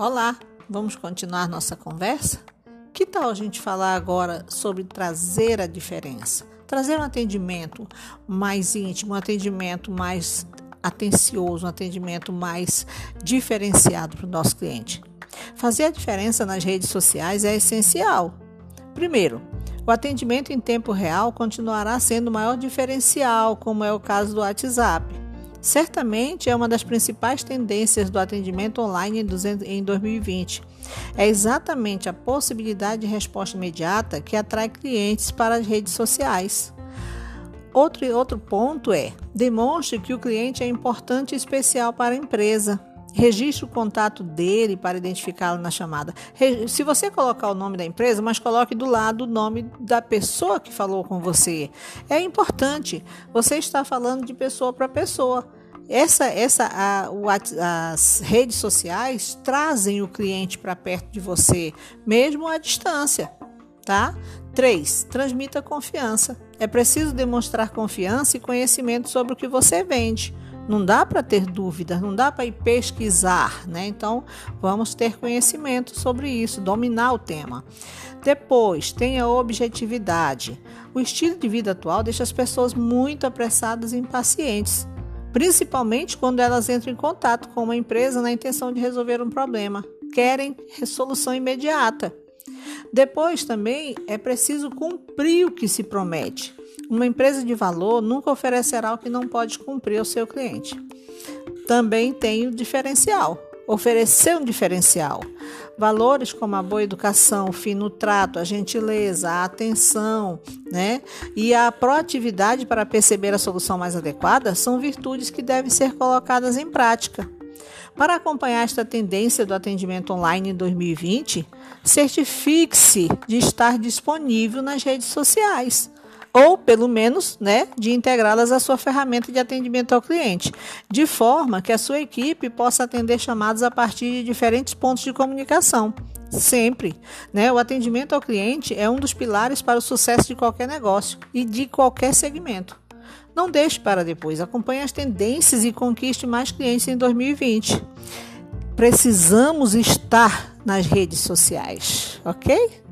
Olá, vamos continuar nossa conversa? Que tal a gente falar agora sobre trazer a diferença? Trazer um atendimento mais íntimo, um atendimento mais atencioso, um atendimento mais diferenciado para o nosso cliente. Fazer a diferença nas redes sociais é essencial. Primeiro, o atendimento em tempo real continuará sendo o maior diferencial, como é o caso do WhatsApp. Certamente é uma das principais tendências do atendimento online em 2020. É exatamente a possibilidade de resposta imediata que atrai clientes para as redes sociais. Outro, outro ponto é: demonstre que o cliente é importante e especial para a empresa. Registre o contato dele para identificá-lo na chamada. Se você colocar o nome da empresa, mas coloque do lado o nome da pessoa que falou com você. É importante. Você está falando de pessoa para pessoa. Essa, essa, a, o, as redes sociais trazem o cliente para perto de você, mesmo à distância, tá? 3. Transmita confiança. É preciso demonstrar confiança e conhecimento sobre o que você vende. Não dá para ter dúvidas, não dá para ir pesquisar, né? Então, vamos ter conhecimento sobre isso, dominar o tema. Depois, tenha objetividade. O estilo de vida atual deixa as pessoas muito apressadas e impacientes principalmente quando elas entram em contato com uma empresa na intenção de resolver um problema. Querem resolução imediata. Depois também é preciso cumprir o que se promete. Uma empresa de valor nunca oferecerá o que não pode cumprir ao seu cliente. Também tem o diferencial oferecer um diferencial. Valores como a boa educação, o fino trato, a gentileza, a atenção, né? E a proatividade para perceber a solução mais adequada são virtudes que devem ser colocadas em prática. Para acompanhar esta tendência do atendimento online em 2020, certifique-se de estar disponível nas redes sociais ou pelo menos, né, de integrá-las à sua ferramenta de atendimento ao cliente, de forma que a sua equipe possa atender chamados a partir de diferentes pontos de comunicação. Sempre, né? O atendimento ao cliente é um dos pilares para o sucesso de qualquer negócio e de qualquer segmento. Não deixe para depois, acompanhe as tendências e conquiste mais clientes em 2020. Precisamos estar nas redes sociais, ok?